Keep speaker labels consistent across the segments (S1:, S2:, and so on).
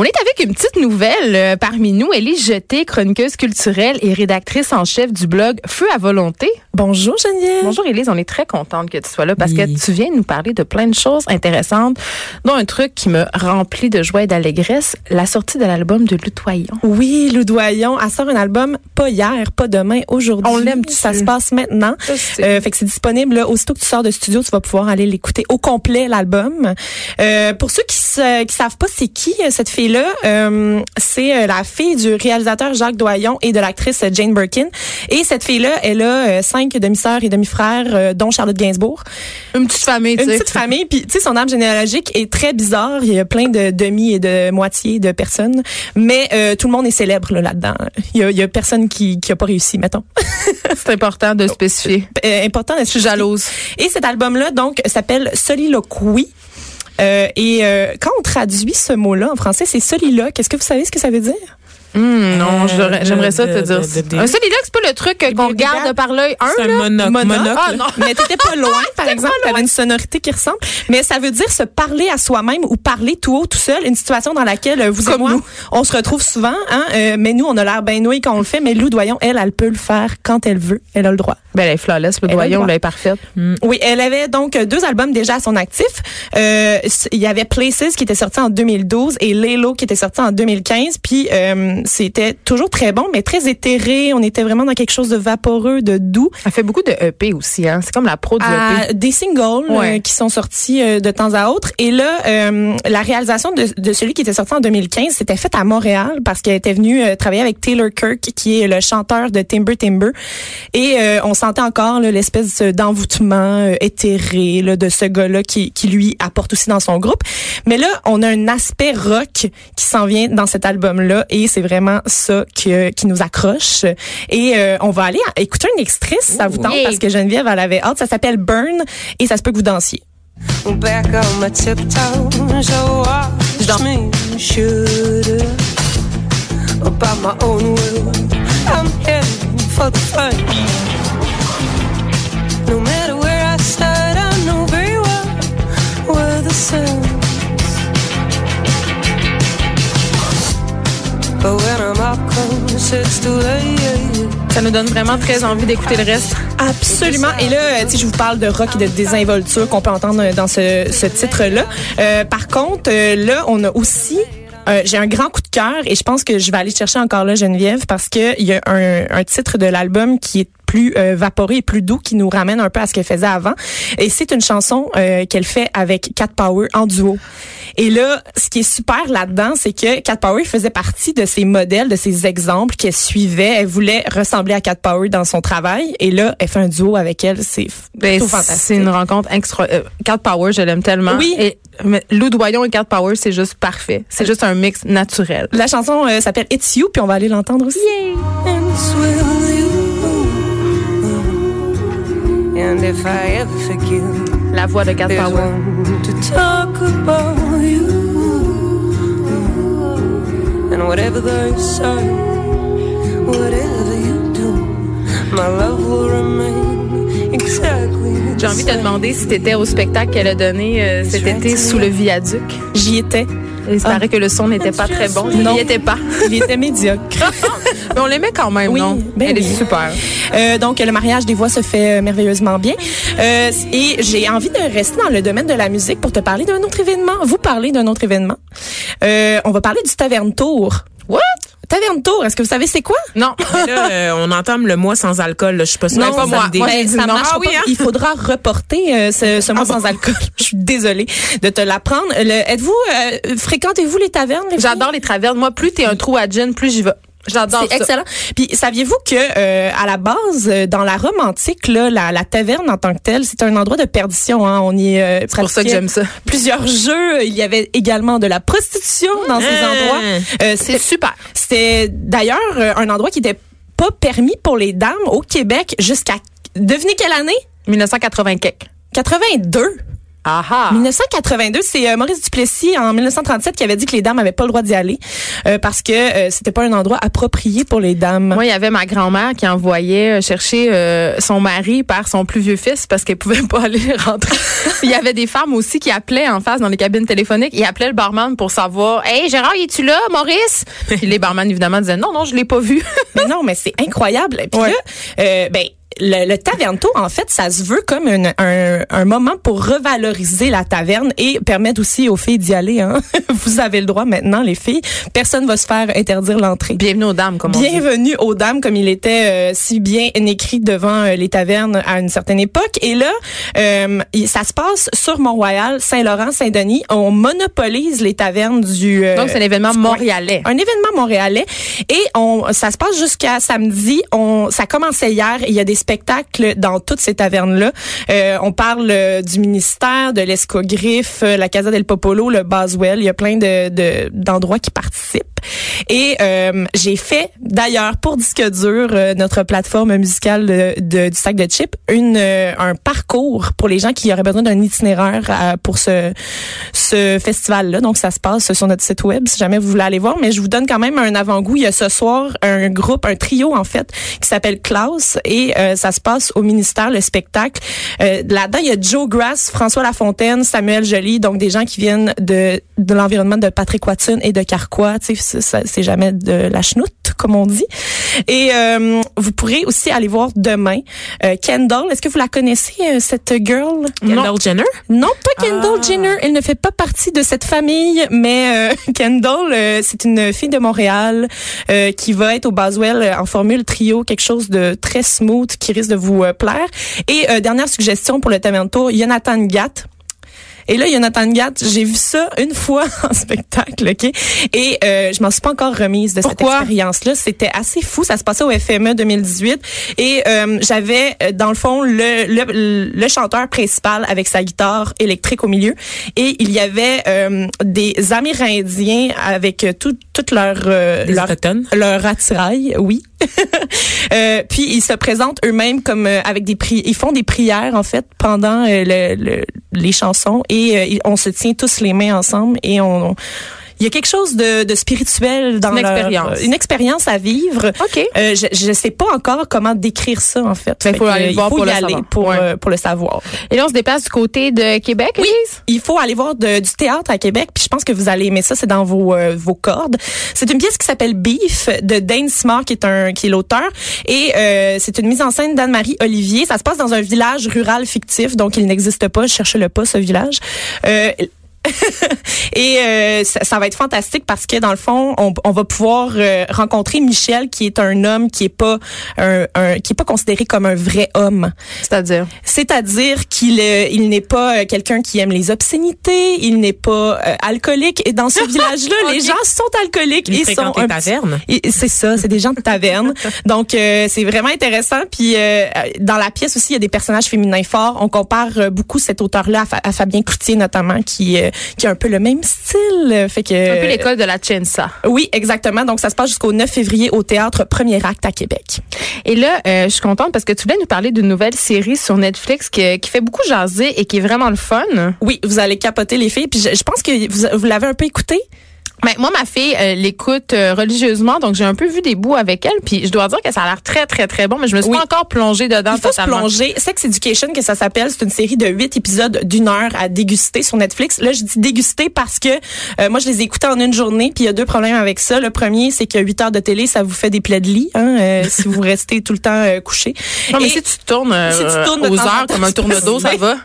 S1: On est avec une petite nouvelle euh, parmi nous. Ellie Jeté, chroniqueuse culturelle et rédactrice en chef du blog Feu à volonté.
S2: Bonjour Geneviève.
S1: Bonjour Élise, on est très contente que tu sois là parce que tu viens nous parler de plein de choses intéressantes, dont un truc qui me remplit de joie et d'allégresse, la sortie de l'album de Loudoyon.
S2: Oui, Loudoyon, elle sort un album pas hier, pas demain, aujourd'hui.
S1: On l'aime
S2: Ça se passe maintenant. Euh, fait que c'est disponible là, aussitôt que tu sors de studio, tu vas pouvoir aller l'écouter au complet l'album. Euh, pour ceux qui qui savent pas c'est qui euh, cette fille là, euh, c'est euh, la fille du réalisateur Jacques Doyon et de l'actrice Jane Birkin. Et cette fille-là, elle a euh, cinq demi-sœurs et demi-frères, dont Charlotte Gainsbourg.
S1: Une petite famille,
S2: Une petite famille. Puis, tu sais, son arbre généalogique est très bizarre. Il y a plein de demi et de moitié de personnes. Mais tout le monde est célébre là-dedans. il, y a, il y a personne qui, qui a pas réussi, mettons.
S1: c'est important de spécifier.
S2: important de
S1: Je suis jalouse.
S2: Et cet album-là, donc, s'appelle Soliloquy. Euh, et euh, quand on traduit ce mot-là en français, c'est soliloque. Est-ce que vous savez ce que ça veut dire?
S1: Hum, non, j'aimerais ça te dire. Un soliloque, c'est pas le truc qu'on regarde par l'œil. Un,
S3: c'est un monocle. monocle.
S2: Ah, non. Mais t'étais pas loin, par exemple. T'avais une sonorité qui ressemble. Mais ça veut dire se parler à soi-même ou parler tout haut, tout seul. Une situation dans laquelle vous
S1: Comme
S2: et moi,
S1: nous.
S2: on se retrouve souvent. Hein, euh, mais nous, on a l'air bien noué quand on le fait. Mais Lou Doyon, elle, elle peut le faire quand elle veut. Elle a le droit.
S1: Ben, elle est flawless, le doyon, elle est parfaite.
S2: Oui, elle avait donc deux albums déjà à son actif. Euh, il y avait Places qui était sorti en 2012 et Lelo qui était sorti en 2015. Puis euh, c'était toujours très bon, mais très éthéré. On était vraiment dans quelque chose de vaporeux, de doux.
S1: Elle fait beaucoup de EP aussi, hein. C'est comme la pro du
S2: À
S1: EP.
S2: des singles
S1: Ouais.
S2: euh, qui sont sortis euh, de temps à autre. Et là, euh, la réalisation de, de celui qui était sorti en 2015, c'était faite à Montréal parce qu'elle était venue travailler avec Taylor Kirk, qui est le chanteur de Timber Timber. Et on sentait encore l'espèce d'envoûtement éthéré là, de ce gars-là qui, qui lui apporte aussi dans son groupe. Mais là, on a un aspect rock qui s'en vient dans cet album-là et c'est vraiment ça que, qui nous accroche. Et euh, on va aller à- écouter un extrait si ça vous tente parce que Geneviève, elle avait hâte. Ça s'appelle Burn et ça se peut que vous dansiez.
S4: back on my tiptoes. So watch me should about my own will. I'm heading for the fun.
S1: Ça nous donne vraiment très envie d'écouter le reste.
S2: Absolument. Et là, euh, sais, je vous parle de rock et de désinvolture qu'on peut entendre euh, dans ce, ce titre-là. Euh, par contre, euh, là, on a aussi j'ai un grand coup de cœur et je pense que je vais aller chercher encore là Geneviève parce que il y a un, un titre de l'album qui est plus euh, vaporé et plus doux qui nous ramène un peu à ce qu'elle faisait avant et c'est une chanson euh, qu'elle fait avec Cat Power en duo. Et là, ce qui est super là-dedans, c'est que Cat Power faisait partie de ces modèles, de ces exemples qu'elle suivait. Elle voulait ressembler à Cat Power dans son travail. Et là, elle fait un duo avec elle. C'est
S1: Ben,
S2: plutôt
S1: c'est
S2: fantastique.
S1: une rencontre extra. Euh, Cat Power, je l'aime tellement.
S2: Oui.
S1: Et mais Lou Doyon et Cat Power, c'est juste parfait. C'est juste un mix naturel.
S2: La chanson euh, s'appelle It's You, puis on va aller l'entendre aussi.
S4: And it's with you. And if I ever forget,
S1: La voix de Cat
S4: there's
S1: Power.
S4: one to talk about you. And whatever they say, whatever you do, my love will remain exactly the
S1: J'ai envie de te demander si t'étais au spectacle qu'elle a donné euh, cet été sous le viaduc.
S2: J'y étais.
S1: Il
S2: Ah.
S1: paraît que le son n'était pas très bon.
S2: Non.
S1: Il n'y était pas.
S2: Il était médiocre.
S1: Mais on l'aimait quand même,
S2: Oui,
S1: non?
S2: ben
S1: Elle
S2: oui.
S1: est super.
S2: Euh, donc, le mariage des voix se fait euh, merveilleusement bien. Euh, et j'ai envie de rester dans le domaine de la musique pour te parler d'un autre événement. Vous parler d'un autre événement. Euh, on va parler du Taverne Tour. Taverne Tour, est-ce que vous savez c'est quoi?
S1: Non.
S3: Là, euh, on entame le mois sans alcool. là. Je suis pas sûre
S1: Non, pas
S3: ça
S1: moi.
S3: me dé-
S1: Moi, j'ai
S2: ça
S1: dit non.
S2: marche
S3: Ah oui,
S2: pas.
S3: hein?
S2: Il faudra reporter euh, ce, ce mois sans alcool. Je suis désolée de te l'apprendre. Le- Êtes-vous euh, fréquentez-vous les tavernes les filles?
S1: J'adore les travernes. Moi, plus t'es un trou à gin, plus j'y vais. J'adore
S2: C'est excellent. Puis saviez-vous que euh, à la base, euh, dans la Rome antique, là, la, la taverne en tant que telle, c'est un endroit de perdition. Hein. On y euh,
S1: C'est pour ça que
S2: pratiquait
S1: j'aime ça.
S2: Plusieurs jeux. Il y avait également de la prostitution dans ces endroits. Euh,
S1: C'est super.
S2: c'était d'ailleurs euh, un endroit qui était pas permis pour les dames au Québec jusqu'à devinez quelle année?
S1: 1980 quelque.
S2: 82.
S1: Ah ah.
S2: 1982, c'est euh, Maurice Duplessis en 1937 qui avait dit que les dames avaient pas le droit d'y aller euh, parce que euh, c'était pas un endroit approprié pour les dames.
S1: Moi, il y avait ma grand-mère qui envoyait chercher son mari par son plus vieux fils parce qu'elle pouvait pas aller rentrer. il y avait des femmes aussi qui appelaient en face dans les cabines téléphoniques. Ils appelaient le barman pour savoir Hey Gérard, es-tu là, Maurice? Puis les barman, évidemment, disaient Non, non, je l'ai pas vu.
S2: mais non, mais c'est incroyable. Puis là, ben le, le Tavernto, en fait, ça se veut comme une- un, un moment pour revaloriser la taverne et permettre aussi aux filles d'y aller. Hein. Vous avez le droit maintenant, les filles. Personne va se faire interdire l'entrée.
S1: Bienvenue aux dames, comme on dit.
S2: Bienvenue aux dames, comme il était euh, si bien écrit devant euh, les tavernes à une certaine époque. Et là, euh, ça se passe sur Mont-Royal, Saint-Laurent, Saint-Denis. On monopolise les tavernes du... euh,
S1: Donc, c'est un événement montréalais.
S2: Un événement montréalais. Et on, ça se passe jusqu'à samedi. On, ça commençait hier. Il y a des spectacles dans toutes ces tavernes-là. Euh, on parle euh, du ministère, de l'Escogriffe, euh, la Casa del Popolo, le Boswell. Il y a plein de- d'endroits qui participent. Et euh, j'ai fait, d'ailleurs, pour Disque Dur, euh, notre plateforme musicale de, de- du sac de chips, une, euh, un parcours pour les gens qui auraient besoin d'un itinéraire euh, pour ce, ce festival-là. Donc, ça se passe sur notre site web si jamais vous voulez aller voir. Mais je vous donne quand même un avant-goût. Il y a ce soir un groupe, un trio en fait, qui s'appelle Klaus et euh, ça se passe au ministère, le spectacle. Euh, Là-dedans, il y a Joe Grass, François Lafontaine, Samuel Joly, donc des gens qui viennent de, de l'environnement de Patrick Watson et de Carquois. Tu sais, c'est jamais de la chenoute, comme on dit. Et euh, vous pourrez aussi aller voir demain euh, Kendall. Est-ce que vous la connaissez, euh, cette girl?
S3: Kendall Jenner?
S2: Non, pas Kendall Jenner. Elle ne fait pas partie de cette famille, mais euh, Kendall, euh, c'est une fille de Montréal euh, qui va être au Boswell euh, en formule trio, quelque chose de très smooth qui risque de vous plaire. Et euh, dernière suggestion pour le Tamento, Jonathan Gatt. Et là, Jonathan Gatt, j'ai vu ça une fois en spectacle, OK? Et euh, je m'en suis pas encore remise de
S1: Pourquoi?
S2: cette expérience-là. C'était assez fou. Ça se passait au FME 2018. Et euh, j'avais, euh, dans le fond, le, le, le chanteur principal avec sa guitare électrique au milieu. Et il y avait euh, des Amérindiens avec euh, tout, toute leur... euh, leur leur attirail, oui. Euh, puis ils se présentent eux-mêmes comme euh, avec des pri ils font des prières en fait pendant euh, le, le- les chansons et euh, on se tient tous les mains ensemble et on, on- il y a quelque chose de, de spirituel dans
S1: Une
S2: leur-
S1: expérience.
S2: une expérience à vivre.
S1: OK.
S2: Euh, je je sais pas encore comment décrire ça en fait.
S1: Ben,
S2: Fait
S1: faut aller le
S2: il
S1: voir
S2: faut
S1: pour
S2: y
S1: le
S2: aller
S1: savoir.
S2: pour
S1: Ouais.
S2: euh, pour le savoir.
S1: Et là, on se déplace du côté de Québec,
S2: Oui,
S1: Elise?
S2: il faut aller voir de- du théâtre à Québec, puis je pense que vous allez aimer ça, c'est dans vos euh, vos cordes. C'est une pièce qui s'appelle Beef de Dane Smart qui est un qui est l'auteur et euh, c'est une mise en scène d'Anne-Marie Olivier. Ça se passe dans un village rural fictif, donc il n'existe pas, cherchez-le pas ce village. Et euh, ça, ça va être fantastique parce que dans le fond, on, on va pouvoir euh, rencontrer Michel, qui est un homme qui est pas un, un- qui est pas considéré comme un vrai homme.
S1: C'est-à-dire?
S2: C'est-à-dire qu'il euh, il n'est pas euh, quelqu'un qui aime les obscénités, il n'est pas euh, alcoolique. Et dans ce village-là, les gens sont alcooliques
S3: Il
S2: et sont un et C'est ça, c'est des gens de taverne. Donc euh, c'est vraiment intéressant. Puis euh, dans la pièce aussi, il y a des personnages féminins forts. On compare beaucoup cet auteur-là à, Fa- à Fabien Cloutier notamment, qui euh, qui a un peu le même style. Fait que
S1: Un peu l'école de la Chensa.
S2: oui, exactement. Donc ça se passe jusqu'au 9 février au théâtre Premier Acte à Québec.
S1: Et là, euh, je suis contente parce que tu voulais nous parler d'une nouvelle série sur Netflix qui, qui fait beaucoup jaser et qui est vraiment le fun.
S2: Oui, vous allez capoter les filles. Puis je, je pense que vous, vous l'avez un peu écouté.
S1: Ben, moi, ma fille euh, l'écoute euh, religieusement, donc j'ai un peu vu des bouts avec elle, puis je dois dire que ça a l'air très, très, très bon, mais je me suis
S2: Oui.
S1: pas encore plongée dedans
S2: Il faut se plonger. Sex Education, que ça s'appelle, c'est une série de huit épisodes d'une heure à déguster sur Netflix. Là, je dis déguster parce que euh, moi, je les ai écoutés en une journée, puis il y a deux problèmes avec ça. Le premier, c'est que huit heures de télé, ça vous fait des plaies de lit, hein, euh, si vous restez tout le temps euh, couché.
S1: Non, mais
S2: Et-
S1: si tu tournes, euh,
S2: Si tu tournes
S1: aux heures comme un tourne-dos, ça va.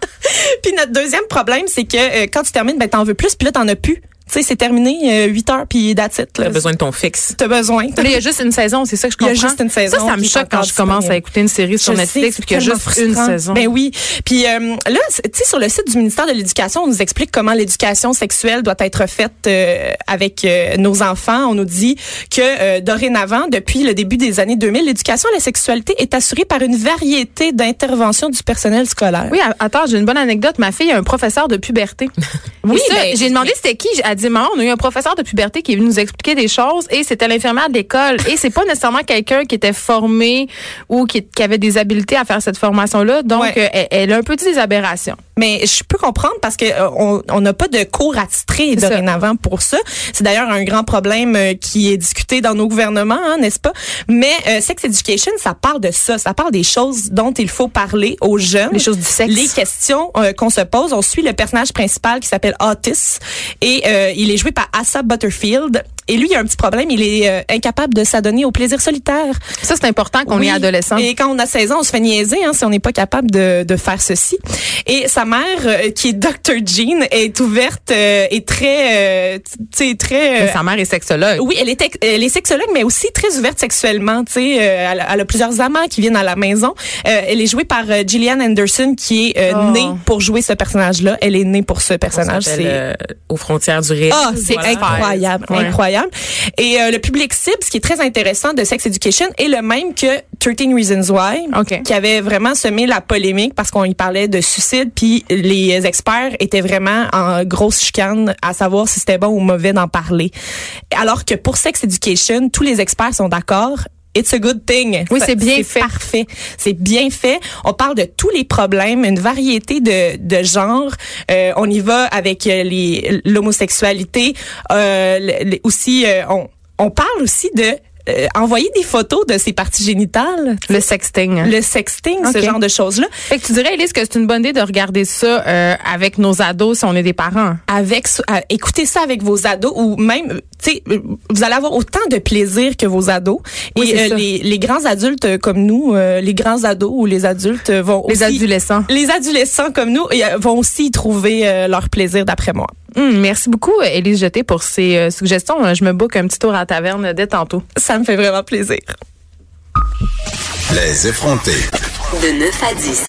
S2: Puis notre deuxième problème, c'est que euh, quand tu termines, ben t'en veux plus, puis là, t'en as plus. Tu sais, c'est terminé, euh, 8 heures, puis that's it. là.
S3: T'as besoin de ton fixe.
S2: T'as besoin.
S1: Là, il y a juste une saison, c'est ça que je
S2: Il y a
S1: comprends.
S2: juste une saison
S1: Ça, ça me choque quand je commence à écouter une série sur
S2: Je
S1: Netflix
S2: sais,
S1: puis qu'il y a
S2: c'est
S1: juste une saison.
S2: Ben oui. Puis euh, là, tu sais, sur le site du ministère de l'Éducation, on nous explique comment l'éducation sexuelle doit être faite euh, avec euh, nos enfants. On nous dit que euh, dorénavant, depuis le début des années 2000, l'éducation à la sexualité est assurée par une variété d'interventions du personnel scolaire.
S1: Oui, attends, j'ai une bonne anecdote. Ma fille a un professeur de puberté.
S2: Oui, ben,
S1: j'ai demandé c'était qui. Elle on a eu un professeur de puberté qui est venu nous expliquer des choses et c'était l'infirmière de l'école. Et c'est pas nécessairement quelqu'un qui était formé ou qui, qui avait des habiletés à faire cette formation-là. Donc,
S2: Ouais.
S1: euh, elle, elle a un peu dit des aberrations.
S2: Mais je peux comprendre parce que euh, on n'a pas de cours
S1: ça.
S2: dorénavant pour ça. C'est d'ailleurs un grand problème euh, qui est discuté dans nos gouvernements, hein, n'est-ce pas? Mais euh, sex education, ça parle de ça, ça parle des choses dont il faut parler aux jeunes,
S1: Les choses du sexe.
S2: les questions euh, qu'on se pose. On suit le personnage principal qui s'appelle Otis et euh, il est joué par Asa Butterfield. Et lui, il a un petit problème, il est euh, incapable de s'adonner au plaisir solitaire.
S1: Ça, c'est important qu'on
S2: Oui.
S1: est adolescent.
S2: Et quand on a 16 ans, on se fait niaiser hein, si on n'est pas capable de, de faire ceci. Et sa mère, euh, qui est Dr. Jean, est ouverte euh, et très, euh, tu sais, très... euh,
S1: Mais Sa mère est sexologue.
S2: oui, elle est, elle est sexologue, mais aussi très ouverte sexuellement. Tu sais, euh, elle, a- elle a plusieurs amants qui viennent à la maison. Euh, elle est jouée par Gillian Anderson, qui est euh,
S1: Oh.
S2: née pour jouer ce personnage-là. Elle est née pour ce personnage. C'est
S3: euh, aux frontières du réel.
S2: ah, c'est
S3: Voilà.
S2: incroyable,
S1: Ouais.
S2: incroyable. Et euh, le public cible, ce qui est très intéressant de Sex Education, est le même que 13 Reasons Why, qui avait vraiment semé la polémique parce qu'on y parlait de suicide, puis les experts étaient vraiment en grosse chicane à savoir si c'était bon ou mauvais d'en parler. Alors que pour Sex Education, tous les experts sont d'accord. It's a good thing.
S1: Oui, c'est bien fait.
S2: Parfait. C'est bien fait. On parle de tous les problèmes, une variété de, de genres. Euh, on y va avec euh, les l'homosexualité. Euh, aussi, euh, on, on parle aussi de euh, envoyer des photos de ses parties génitales.
S1: Le sexting.
S2: Le sexting, ce genre de choses-là.
S1: Fait que tu dirais, Elise, que c'est une bonne idée de regarder ça euh, avec nos ados si on est des parents.
S2: Avec, euh, écoutez ça avec vos ados ou même, euh, tu sais, euh, vous allez avoir autant de plaisir que vos ados.
S1: Oui,
S2: Et euh, les, les grands adultes comme nous, euh, les grands ados ou les adultes vont
S1: Les
S2: aussi,
S1: adolescents.
S2: les adolescents comme nous vont aussi y trouver euh, leur plaisir d'après moi.
S1: Hum, merci beaucoup, Élise Jeté, pour ces euh, suggestions. Euh, Je me book un petit tour à la taverne dès tantôt.
S2: Ça me fait vraiment plaisir.
S5: Les effrontés.
S6: De 9 à 10.